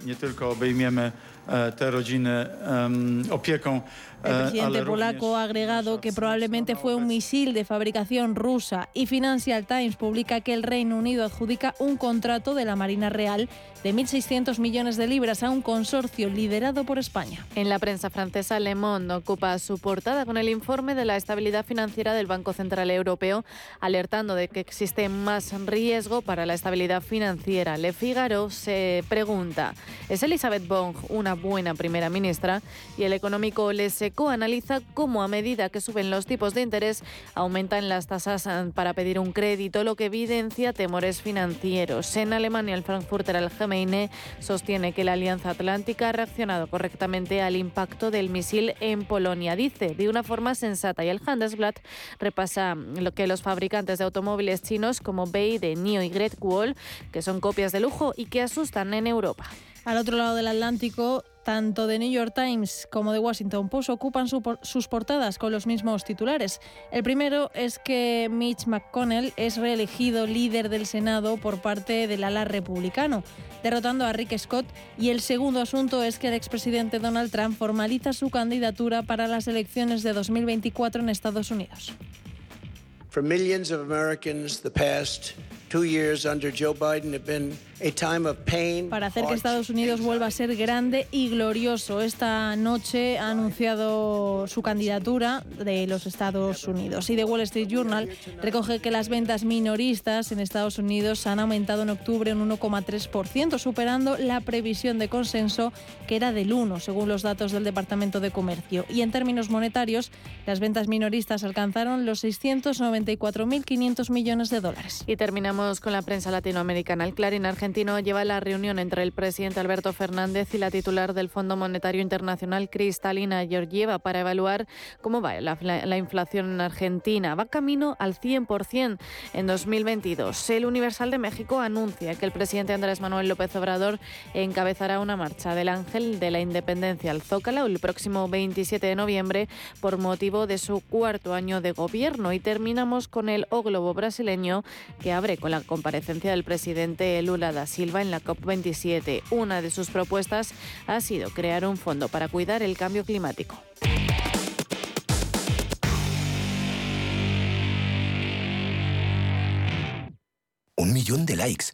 El presidente polaco ha agregado que probablemente fue un misil de fabricación rusa y Financial Times publica que el Reino Unido adjudica un contrato de la Marina Real de 1.600 millones de libras a un consorcio liderado por España. En la prensa francesa, Le Monde ocupa su portada con el informe de la estabilidad financiera del Banco Central Europeo, alertando de que existe más riesgo para la estabilidad financiera. Le Figaro se pregunta, ¿es Elizabeth Bong una buena primera ministra? Y el económico Le Analiza cómo a medida que suben los tipos de interés aumentan las tasas para pedir un crédito, lo que evidencia temores financieros. En Alemania, el Frankfurter Allgemeine sostiene que la Alianza Atlántica ha reaccionado correctamente al impacto del misil en Polonia. Dice de una forma sensata y el Handelsblatt repasa lo que los fabricantes de automóviles chinos como BYD, NIO y Great Wall, que son copias de lujo y que asustan en Europa. Al otro lado del Atlántico, tanto The New York Times como The Washington Post ocupan sus portadas con los mismos titulares. El primero es que Mitch McConnell es reelegido líder del Senado por parte del ala republicano, derrotando a Rick Scott. Y el segundo asunto es que el expresidente Donald Trump formaliza su candidatura para las elecciones de 2024 en Estados Unidos. Two years under Joe Biden have been para hacer que Estados Unidos vuelva a ser grande y glorioso. Esta noche ha anunciado su candidatura de los Estados Unidos. Y The Wall Street Journal recoge que las ventas minoristas en Estados Unidos han aumentado en octubre un 1,3%, superando la previsión de consenso que era del 1, según los datos del Departamento de Comercio. Y en términos monetarios, las ventas minoristas alcanzaron los 694.500 millones de dólares. Y terminamos con la prensa latinoamericana. El Clarín Argentino lleva la reunión entre el presidente Alberto Fernández y la titular del Fondo Monetario Internacional, Cristalina Georgieva, para evaluar cómo va la, inflación en Argentina. Va camino al 100% en 2022. El Universal de México anuncia que el presidente Andrés Manuel López Obrador encabezará una marcha del Ángel de la Independencia al Zócalo el próximo 27 de noviembre por motivo de su cuarto año de gobierno. Y terminamos con el O Globo brasileño que abre con la comparecencia del presidente Lula da Silva en la COP27. Una de sus propuestas ha sido crear un fondo para cuidar el cambio climático. Un millón de likes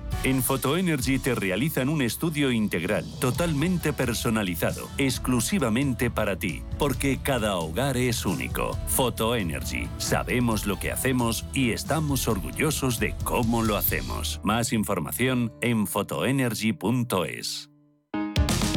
En Photoenergy te realizan un estudio integral, totalmente personalizado, exclusivamente para ti, porque cada hogar es único. Photoenergy, sabemos lo que hacemos y estamos orgullosos de cómo lo hacemos. Más información en photoenergy.es.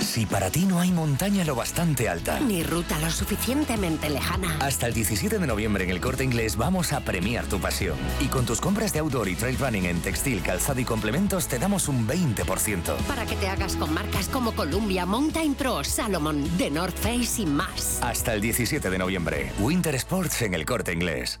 Si para ti no hay montaña lo bastante alta. Ni ruta lo suficientemente lejana. Hasta el 17 de noviembre en el Corte Inglés vamos a premiar tu pasión. Y con tus compras de outdoor y trail running en textil, calzado y complementos te damos un 20%. Para que te hagas con marcas como Columbia, Mountain Pro, Salomon, The North Face y más. Hasta el 17 de noviembre. Winter Sports en el Corte Inglés.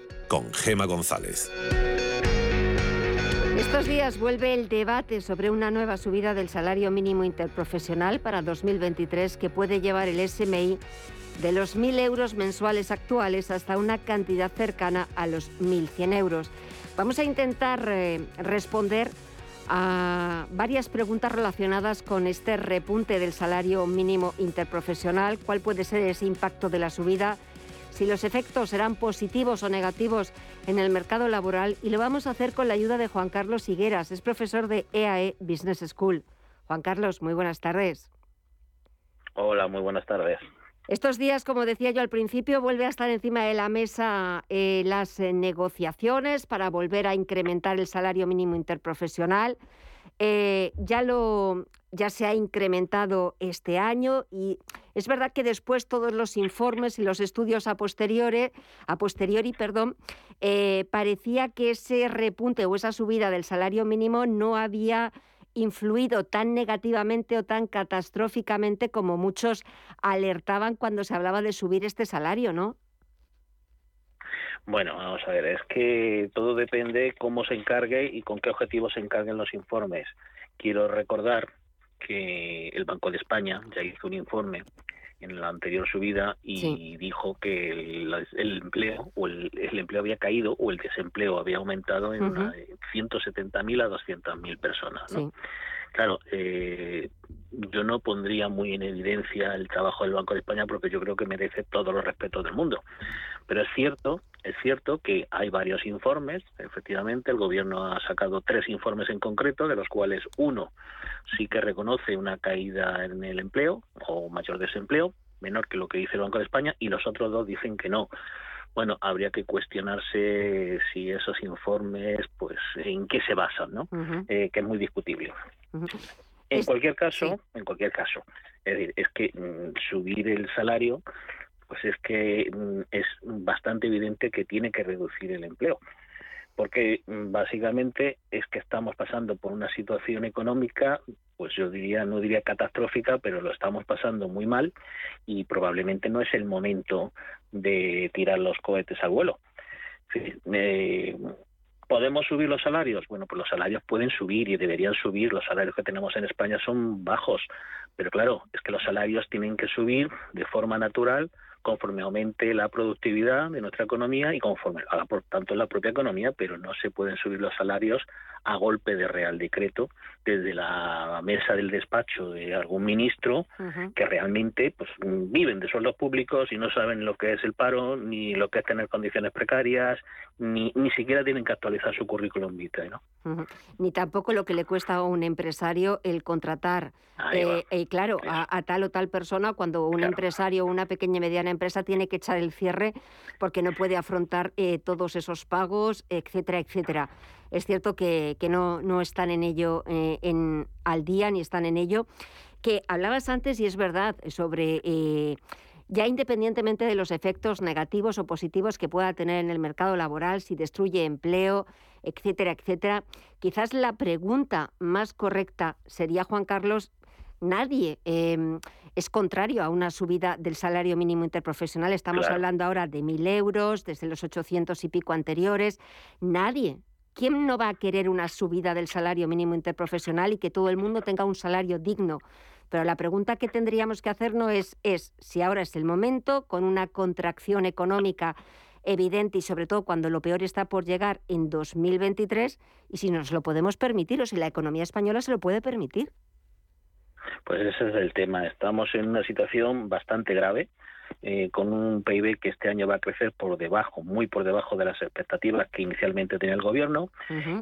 con Gema González. Estos días vuelve el debate sobre una nueva subida del salario mínimo interprofesional para 2023 que puede llevar el SMI de los 1.000 euros mensuales actuales hasta una cantidad cercana a los 1.100 euros. Vamos a intentar eh, responder a varias preguntas relacionadas con este repunte del salario mínimo interprofesional, cuál puede ser ese impacto de la subida si los efectos serán positivos o negativos en el mercado laboral y lo vamos a hacer con la ayuda de Juan Carlos Higueras, es profesor de EAE e Business School. Juan Carlos, muy buenas tardes. Hola, muy buenas tardes. Estos días, como decía yo al principio, vuelve a estar encima de la mesa eh, las negociaciones para volver a incrementar el salario mínimo interprofesional. Eh, ya, lo, ya se ha incrementado este año y es verdad que después todos los informes y los estudios a posteriori, a posteriori eh, parecía que ese repunte o esa subida del salario mínimo no había influido tan negativamente o tan catastróficamente como muchos alertaban cuando se hablaba de subir este salario, ¿no? Bueno, vamos a ver, es que todo depende cómo se encargue y con qué objetivos se encarguen los informes. Quiero recordar que el Banco de España ya hizo un informe en la anterior subida y dijo que el, empleo o el, empleo había caído o el desempleo había aumentado en 170.000 a 200.000 personas. ¿no? Claro, eh, yo no pondría muy en evidencia el trabajo del Banco de España porque yo creo que merece todos los respetos del mundo. Pero es cierto, es cierto que hay varios informes. Efectivamente, el gobierno ha sacado tres informes en concreto, de los cuales uno sí que reconoce una caída en el empleo o mayor desempleo, menor que lo que dice el Banco de España, y los otros dos dicen que no bueno, habría que cuestionarse si esos informes, pues, en qué se basan, ¿no? Eh, que es muy discutible. En cualquier caso, en cualquier caso, es decir, es que mm, subir el salario, pues es que mm, es bastante evidente que tiene que reducir el empleo porque mm, básicamente es que estamos pasando por una situación económica, pues yo diría, no diría catastrófica, pero lo estamos pasando muy mal y probablemente no es el momento de tirar los cohetes al vuelo. Eh, ¿Podemos subir los salarios? Bueno, pues los salarios pueden subir y deberían subir. Los salarios que tenemos en España son bajos, pero claro, es que los salarios tienen que subir de forma natural conforme aumente la productividad de nuestra economía y conforme haga por tanto la propia economía, pero no se pueden subir los salarios a golpe de real decreto desde la mesa del despacho de algún ministro que realmente pues viven de sueldos públicos y no saben lo que es el paro ni lo que es tener condiciones precarias ni ni siquiera tienen que actualizar su currículum vitae, ¿no? Ni tampoco lo que le cuesta a un empresario el contratar, eh, eh, claro, a, tal o tal persona cuando un empresario o una pequeña y mediana empresa tiene que echar el cierre porque no puede afrontar eh, todos esos pagos, etcétera, etcétera. Es cierto que, no, no, están en ello en, al día ni están en ello. Que hablabas antes, y es verdad, sobre ya independientemente de los efectos negativos o positivos que pueda tener en el mercado laboral, si destruye empleo, etcétera, etcétera, quizás la pregunta más correcta sería, Juan Carlos, nadie em, es contrario a una subida del salario mínimo interprofesional. Estamos hablando ahora de mil euros, desde los 800 y pico anteriores. Nadie. ¿Quién no va a querer una subida del salario mínimo interprofesional y que todo el mundo tenga un salario digno? Pero la pregunta que tendríamos que hacernos es, es si ahora es el momento, con una contracción económica evidente y sobre todo cuando lo peor está por llegar en 2023 y si nos lo podemos permitir o si la economía española se lo puede permitir. Pues ese es el tema. Estamos en una situación bastante grave. Eh, con un PIB que este año va a crecer por debajo, muy por debajo de las expectativas que inicialmente tenía el gobierno,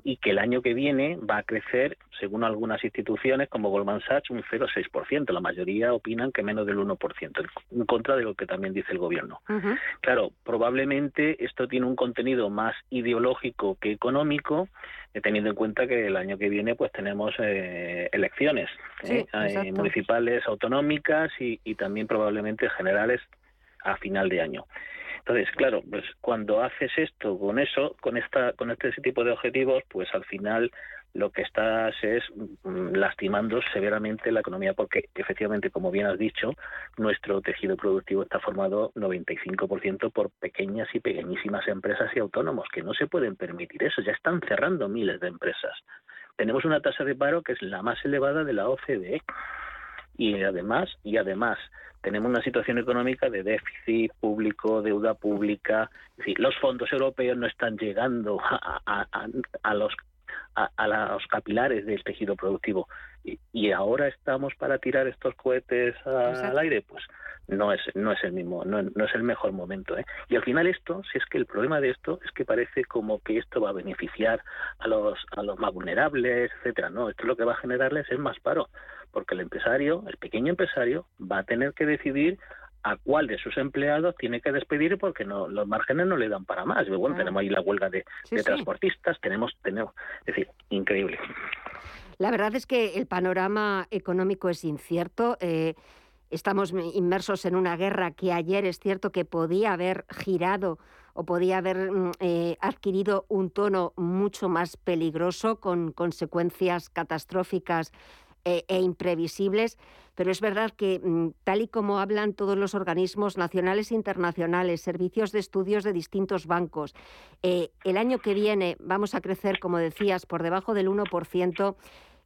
y que el año que viene va a crecer, según algunas instituciones como Goldman Sachs, un 0,6%. La mayoría opinan que menos del 1%, en contra de lo que también dice el gobierno. Claro, probablemente esto tiene un contenido más ideológico que económico, eh, teniendo en cuenta que el año que viene pues tenemos eh, elecciones municipales, autonómicas y, y también probablemente generales a final de año. Entonces, claro, pues cuando haces esto con eso, con esta, con este tipo de objetivos, pues al final lo que estás es mm, lastimando severamente la economía porque efectivamente, como bien has dicho, nuestro tejido productivo está formado 95% por pequeñas y pequeñísimas empresas y autónomos que no se pueden permitir eso, ya están cerrando miles de empresas. Tenemos una tasa de paro que es la más elevada de la OCDE y además y además tenemos una situación económica de déficit público, deuda pública, los fondos europeos no están llegando a, los a, los capilares del tejido productivo. Y, ahora estamos para tirar estos cohetes al aire, pues no es no es el mismo no, no es el mejor momento ¿eh? y al final esto si es que el problema de esto es que parece como que esto va a beneficiar a los a los más vulnerables etcétera no esto lo que va a generarles es más paro porque el empresario, el pequeño empresario, va a tener que decidir a cuál de sus empleados tiene que despedir porque no los márgenes no le dan para más. Bueno, tenemos ahí la huelga de, transportistas, tenemos, tenemos, es decir, increíble. La verdad es que el panorama económico es incierto. Eh, estamos inmersos en una guerra que ayer es cierto que podía haber girado o podía haber mm, eh, adquirido un tono mucho más peligroso con consecuencias catastróficas e, e, imprevisibles, pero es verdad que mm, tal y como hablan todos los organismos nacionales e internacionales, servicios de estudios de distintos bancos, eh, el año que viene vamos a crecer, como decías, por debajo del 1%.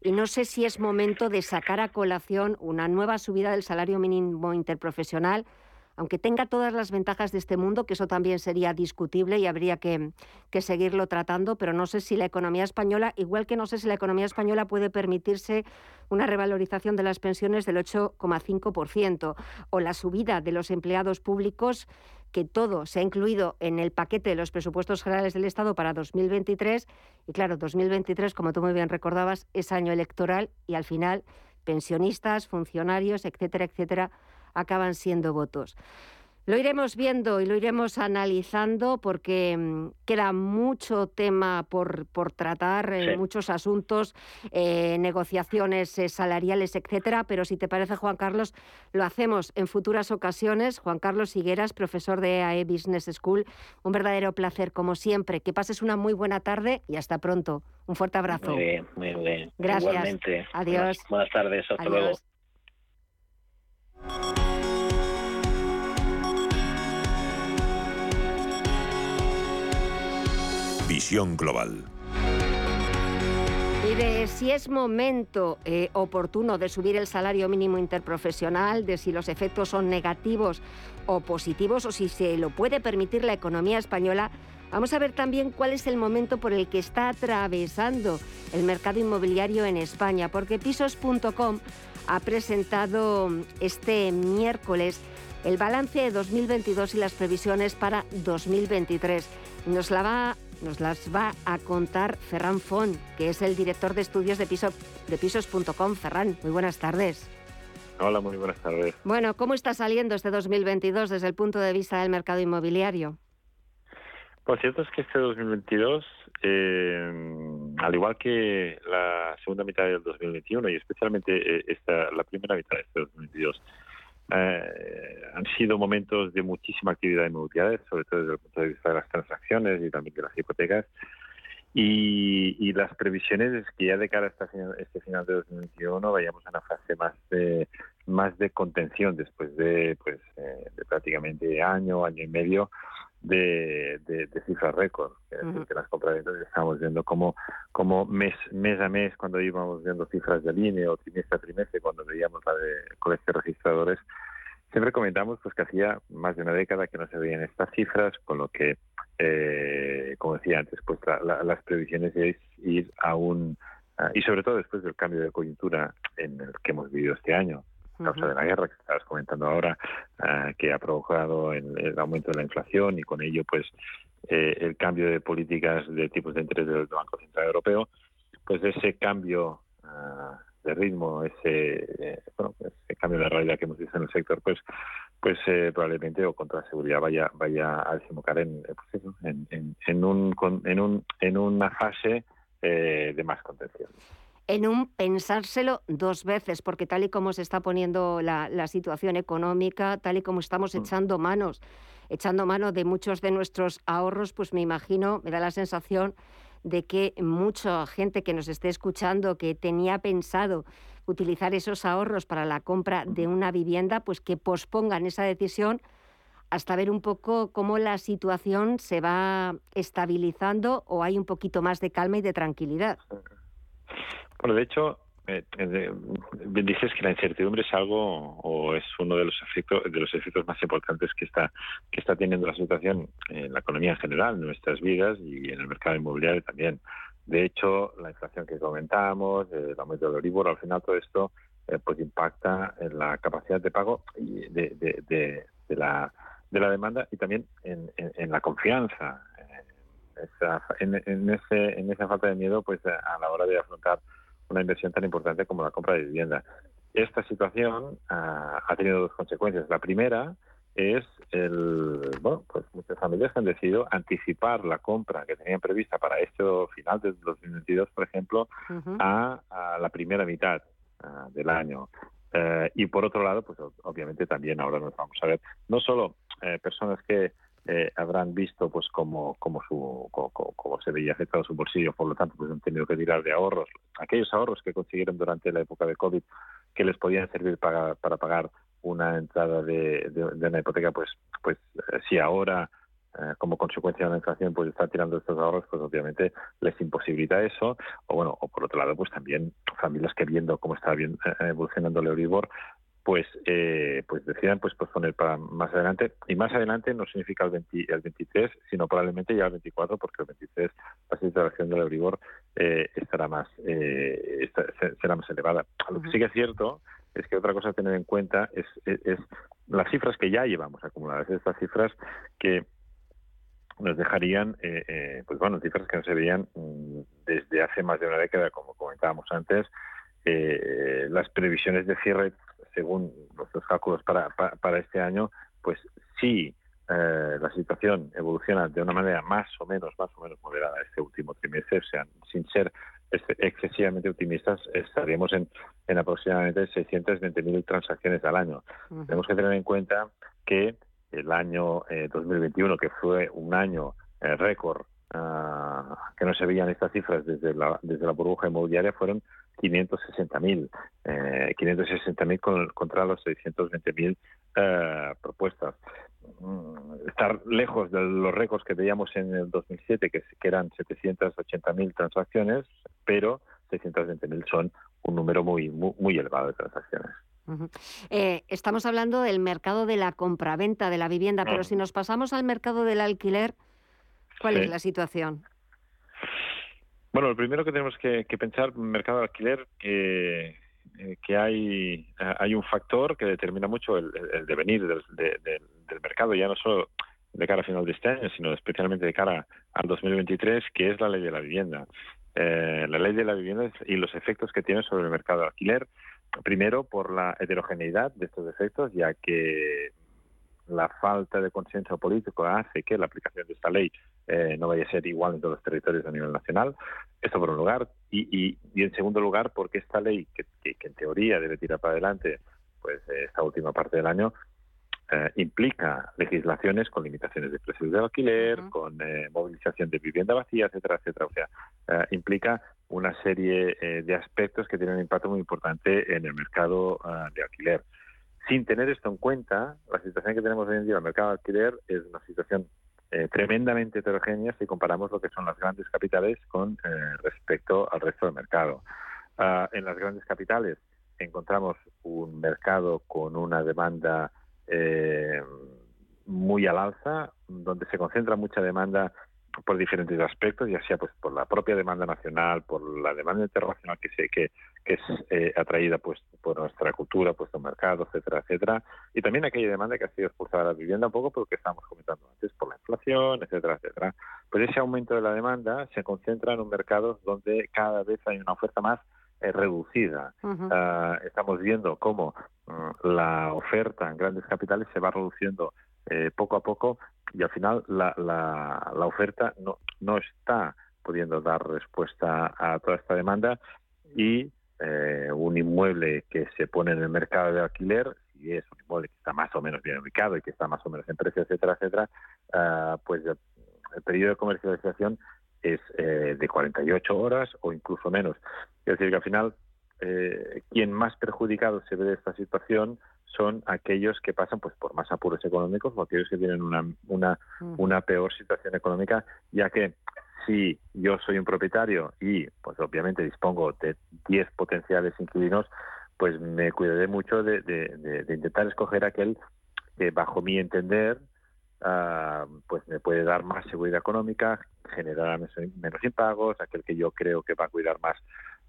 Y no sé si es momento de sacar a colación una nueva subida del salario mínimo interprofesional, aunque tenga todas las ventajas de este mundo, que eso también sería discutible y habría que, seguirlo tratando, pero no sé si la economía española, igual que no sé si la economía española puede permitirse una revalorización de las pensiones del 8,5% o la subida de los empleados públicos que todo se ha incluido en el paquete de los presupuestos generales del Estado para 2023. Y claro, 2023, como tú muy bien recordabas, es año electoral y al final pensionistas, funcionarios, etcétera, etcétera, acaban siendo votos. Lo iremos viendo y lo iremos analizando porque mm, queda mucho tema por, por tratar, muchos asuntos, eh, negociaciones eh, salariales, etcétera. Pero si te parece, Juan Carlos, lo hacemos en futuras ocasiones. Juan Carlos Higueras, profesor de AE Business School, un verdadero placer, como siempre. Que pases una muy buena tarde y hasta pronto. Un fuerte abrazo. Muy bien, muy bien. Gracias. Igualmente. Adiós. Buenas, tardes. Hasta luego. Visión Global. Y de si es momento eh, oportuno de subir el salario mínimo interprofesional, de si los efectos son negativos o positivos, o si se lo puede permitir la economía española, vamos a ver también cuál es el momento por el que está atravesando el mercado inmobiliario en España, porque pisos.com ha presentado este miércoles el balance de 2022 y las previsiones para 2023. Nos la va nos las va a contar Ferran Font, que es el director de estudios de, piso, de pisos.com. Ferran, muy buenas tardes. Hola, muy buenas tardes. Bueno, ¿cómo está saliendo este 2022 desde el punto de vista del mercado inmobiliario? Pues cierto es que este 2022, eh, al igual que la segunda mitad del 2021 y especialmente eh, esta, la primera mitad de este 2022, eh, han sido momentos de muchísima actividad inmobiliaria, sobre todo desde el punto de vista de las transacciones y también de las hipotecas. Y, las previsiones es que ya de cara a este final de 2021 vayamos a una fase más de, más de contención después de, pues, eh, de prácticamente año, año y medio de, de, cifras récord, que, las compraventas estamos viendo como, como mes, mes a mes, cuando íbamos viendo cifras de línea o trimestre a trimestre, cuando veíamos la de colegios registradores, siempre comentamos pues que hacía más de una década que no se veían estas cifras, con lo que, eh, como decía antes, pues las previsiones es ir a un y sobre todo después del cambio de coyuntura en el que hemos vivido este año, a causa de la guerra que estabas comentando ahora, ah, que ha provocado el, aumento de la inflación y con ello pues eh, el cambio de políticas de tipos de interés del Banco Central Europeo, pues ese cambio ah, de ritmo, ese, eh, bueno, ese cambio de realidad que hemos visto en el sector, pues pues eh, probablemente o contra la seguridad vaya vaya a desembocar en, pues en, en, en, un, en, un, en una fase de más contención en un pensárselo dos veces, porque tal y como se está poniendo la, situación económica, tal y como estamos mm. echando manos, echando mano de muchos de nuestros ahorros, pues me imagino, me da la sensación de que mucha gente que nos esté escuchando, que tenía pensado utilizar esos ahorros para la compra de una vivienda, pues que pospongan esa decisión hasta ver un poco cómo la situación se va estabilizando o hay un poquito más de calma y de tranquilidad. Bueno, de hecho, eh, eh dices que la incertidumbre es algo o es uno de los efectos de los efectos más importantes que está que está teniendo la situación en la economía en general, en nuestras vidas y en el mercado inmobiliario también. De hecho, la inflación que comentábamos, el aumento del Euribor, al final todo esto eh, pues impacta en la capacidad de pago y de, de, la de la demanda y también en, en, la confianza en, en, ese, en esa falta de miedo pues a la hora de afrontar una inversión tan importante como la compra de vivienda. Esta situación ah, ha tenido dos consecuencias. La primera es el, bueno, pues muchas familias han decidido anticipar la compra que tenían prevista para este final de 2022, por ejemplo, a, la primera mitad ah, del año. Eh, y por otro lado, pues obviamente también ahora nos vamos a ver no solo eh, personas que eh, habrán visto pues como, como, su, como, se veía afectado su bolsillo, por lo tanto pues han tenido que tirar de ahorros, aquellos ahorros que consiguieron durante la época de COVID que les podían servir para, para pagar una entrada de, una hipoteca, pues, pues eh, si ahora eh, como consecuencia de la inflación pues está tirando estos ahorros, pues obviamente les imposibilita eso, o bueno, o por otro lado pues también familias que viendo cómo está bien, evolucionando el Euribor, pues eh, pues decidan pues posponer para más adelante. Y más adelante no significa el, 23 sino probablemente ya el 24 porque el 23 la situación del Euribor eh, estará más eh, será más elevada. Lo que sí que es cierto es que otra cosa a tener en cuenta es, es, las cifras que ya llevamos acumuladas estas cifras que nos dejarían eh, pues bueno cifras que no se veían mm, desde hace más de una década como comentábamos antes las previsiones de cierre según nuestros cálculos para, para, este año, pues sí eh, la situación evoluciona de una manera más o menos, más o menos moderada este último trimestre, o sea, sin ser excesivamente optimistas, estaríamos en, en aproximadamente 620.000 transacciones al año. Tenemos que tener en cuenta que el año 2021, eh, que fue un año eh, récord, ah, que no se veían estas cifras desde la, desde la burbuja inmobiliaria, fueron 560.000, eh, 560.000 contra los 620.000 eh, propuestas. Mm, estar lejos de los récords que veíamos en el 2007, que, que eran 780.000 transacciones, pero 620.000 son un número muy, muy, elevado de transacciones. Eh, estamos hablando del mercado de la compraventa de la vivienda, pero si nos pasamos al mercado del alquiler, ¿cuál es la situación? Bueno, lo primero que tenemos que, que pensar, mercado de alquiler, que, eh, que hay, eh, hay un factor que determina mucho el, devenir del, del, mercado, ya no solo de cara a final de este año, sino especialmente de cara al 2023, que es la ley de la vivienda. Eh, la ley de la vivienda y los efectos que tiene sobre el mercado de alquiler, primero por la heterogeneidad de estos efectos, ya que la falta de consenso político hace que la aplicación de esta ley eh, no vaya a ser igual en todos los territorios a nivel nacional. Esto por un lugar. Y, y, en segundo lugar, porque esta ley, que, en teoría debe tirar para adelante pues esta última parte del año, eh, implica legislaciones con limitaciones de precios de alquiler, con eh, movilización de vivienda vacía, etcétera, etcétera. O sea, implica una serie de aspectos que tienen un impacto muy importante en el mercado de alquiler. Sin tener esto en cuenta, la situación que tenemos hoy en día en el mercado de alquiler es una situación eh, tremendamente heterogénea si comparamos lo que son las grandes capitales con eh, respecto al resto del mercado. Ah, en las grandes capitales encontramos un mercado con una demanda eh, muy al alza, donde se concentra mucha demanda por diferentes aspectos, ya sea pues por la propia demanda nacional, por la demanda internacional que se que, que es eh, atraída pues por nuestra cultura, puesto mercado, etcétera, etcétera, y también aquella demanda que ha sido expulsada de la vivienda un poco por lo que estábamos comentando antes, por la inflación, etcétera, etcétera. Pues ese aumento de la demanda se concentra en un mercado donde cada vez hay una oferta más eh, reducida. Ah, estamos viendo cómo mm, la oferta en grandes capitales se va reduciendo eh, poco a poco y al final la, la, oferta no, no está pudiendo dar respuesta a toda esta demanda y eh, un inmueble que se pone en el mercado de alquiler, si es un inmueble que está más o menos bien ubicado y que está más o menos en precio, etcétera, etcétera, ah, pues el periodo de comercialización es eh, de 48 horas o incluso menos. Es decir, que al final, eh, quien más perjudicado se ve de esta situación son aquellos que pasan pues por más apuros económicos o aquellos que tienen una, una, una peor situación económica, ya que si yo soy un propietario y pues obviamente dispongo de 10 potenciales inquilinos, pues me cuidaré mucho de, de, intentar escoger aquel que bajo mi entender uh, pues me puede dar más seguridad económica, generar menos impagos, aquel que yo creo que va a cuidar más,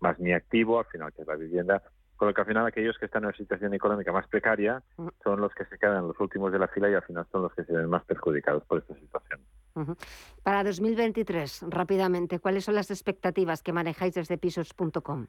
más mi activo, al final que es la vivienda, con lo que al final aquellos que están en una situación económica más precaria son los que se quedan los últimos de la fila y al final son los que se ven más perjudicados por esta situación. Para 2023, rápidamente, ¿cuáles son las expectativas que manejáis desde pisos.com?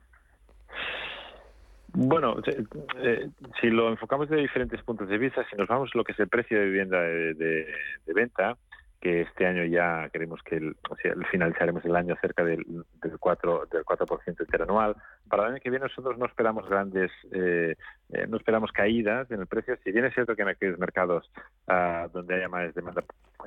Bueno, eh, si lo enfocamos de diferentes puntos de vista, si nos vamos a lo que es el precio de vivienda de venta, que este año ya queremos que el, o sea, finalizaremos el año cerca del, del 4 del 4% interanual. Para el año que viene nosotros no esperamos grandes, eh, eh, no esperamos caídas en el precio. Si bien es cierto que en aquellos mercados uh, donde haya más demanda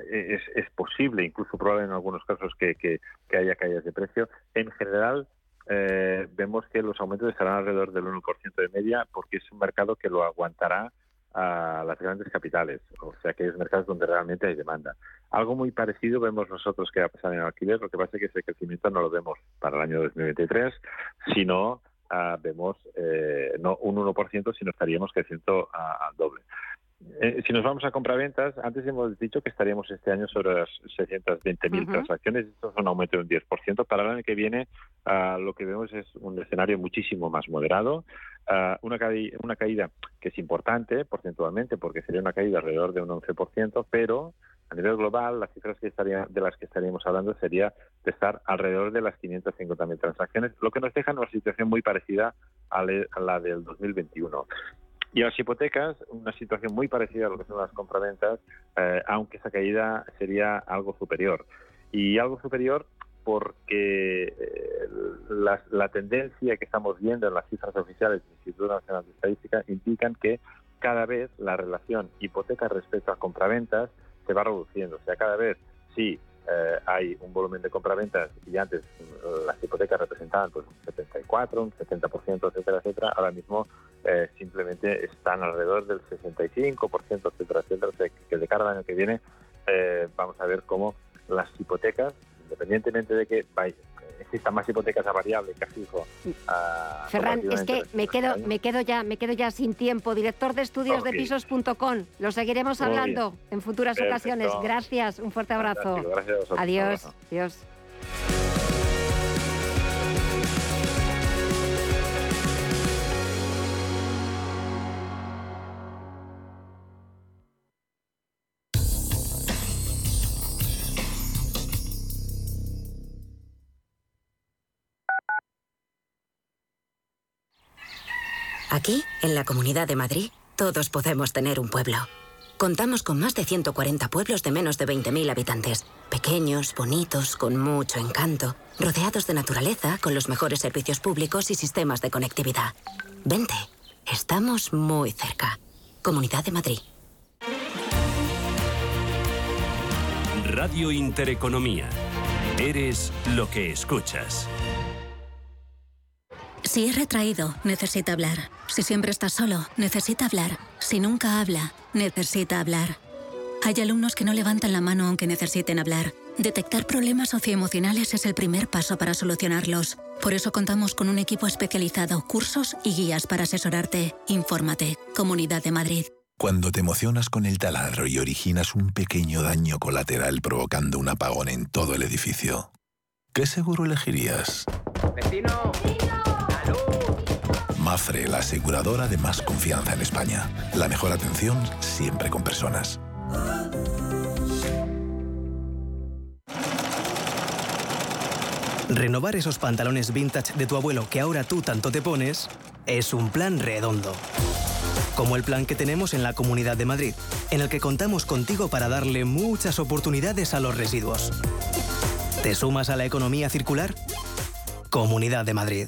es, es posible, incluso probable en algunos casos que haya caídas de precio, en general eh, vemos que los aumentos estarán alrededor del 1% de media porque es un mercado que lo aguantará a las grandes capitales, o sea, aquellos mercados donde realmente hay demanda. Algo muy parecido vemos nosotros que va a pasar en alquiler, lo que pasa es que ese crecimiento no lo vemos para el año 2023, sino uh, vemos eh, no un 1%, sino estaríamos creciendo al doble. Eh, si nos vamos a compraventas, antes hemos dicho que estaríamos este año sobre las 620.000 transacciones. Esto es un aumento de un 10%. Para el año que viene, uh, lo que vemos es un escenario muchísimo más moderado. Uh, una, una caída que es importante porcentualmente, porque sería una caída alrededor de un 11%, pero a nivel global, las cifras que estaría, de las que estaríamos hablando sería de estar alrededor de las 550.000 transacciones, lo que nos deja en una situación muy parecida a la del 2021. Y las hipotecas, una situación muy parecida a lo que son las compraventas, eh, aunque esa caída sería algo superior. Y algo superior porque eh, la, tendencia que estamos viendo en las cifras oficiales del Instituto Nacional de Estadística indican que cada vez la relación hipoteca respecto a compraventas se va reduciendo. O sea, cada vez sí eh, hay un volumen de compraventas y antes mm, las hipotecas representaban pues un 74, un 70%, etcétera, etcétera, ahora mismo eh, simplemente están alrededor del 65%, etcétera, etcétera, o sea, que de cara al año que viene eh, vamos a ver cómo las hipotecas, independientemente de que vais, existan más hipotecas a variable que a fijo. Ferran, es que me quedo, me quedo ya, me quedo ya sin tiempo. Director de estudios de pisos.com. Lo seguiremos hablando en futuras ocasiones. Gracias, un fuerte abrazo. Adiós. Adiós. Aquí, en la Comunidad de Madrid, todos podemos tener un pueblo. Contamos con más de 140 pueblos de menos de 20.000 habitantes. Pequeños, bonitos, con mucho encanto, rodeados de naturaleza, con los mejores servicios públicos y sistemas de conectividad. Vente, estamos muy cerca. Comunidad de Madrid. Radio Intereconomía. Eres lo que escuchas. Si es retraído, necesita hablar. Si siempre está solo, necesita hablar. Si nunca habla, necesita hablar. Hay alumnos que no levantan la mano aunque necesiten hablar. Detectar problemas socioemocionales es el primer paso para solucionarlos. Por eso contamos con un equipo especializado, cursos y guías para asesorarte. Infórmate. Comunidad de Madrid. Cuando te emocionas con el taladro y originas un pequeño daño colateral provocando un apagón en todo el edificio, ¿qué seguro elegirías? ¡Vecino! Mafre, la aseguradora de más confianza en España. La mejor atención siempre con personas. Renovar esos pantalones vintage de tu abuelo que ahora tú tanto te pones es un plan redondo. Como el plan que tenemos en la Comunidad de Madrid, en el que contamos contigo para darle muchas oportunidades a los residuos. ¿Te sumas a la economía circular? Comunidad de Madrid.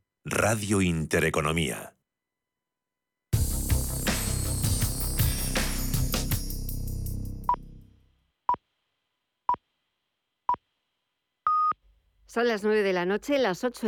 Radio Intereconomía. Son las nueve de la noche, las ocho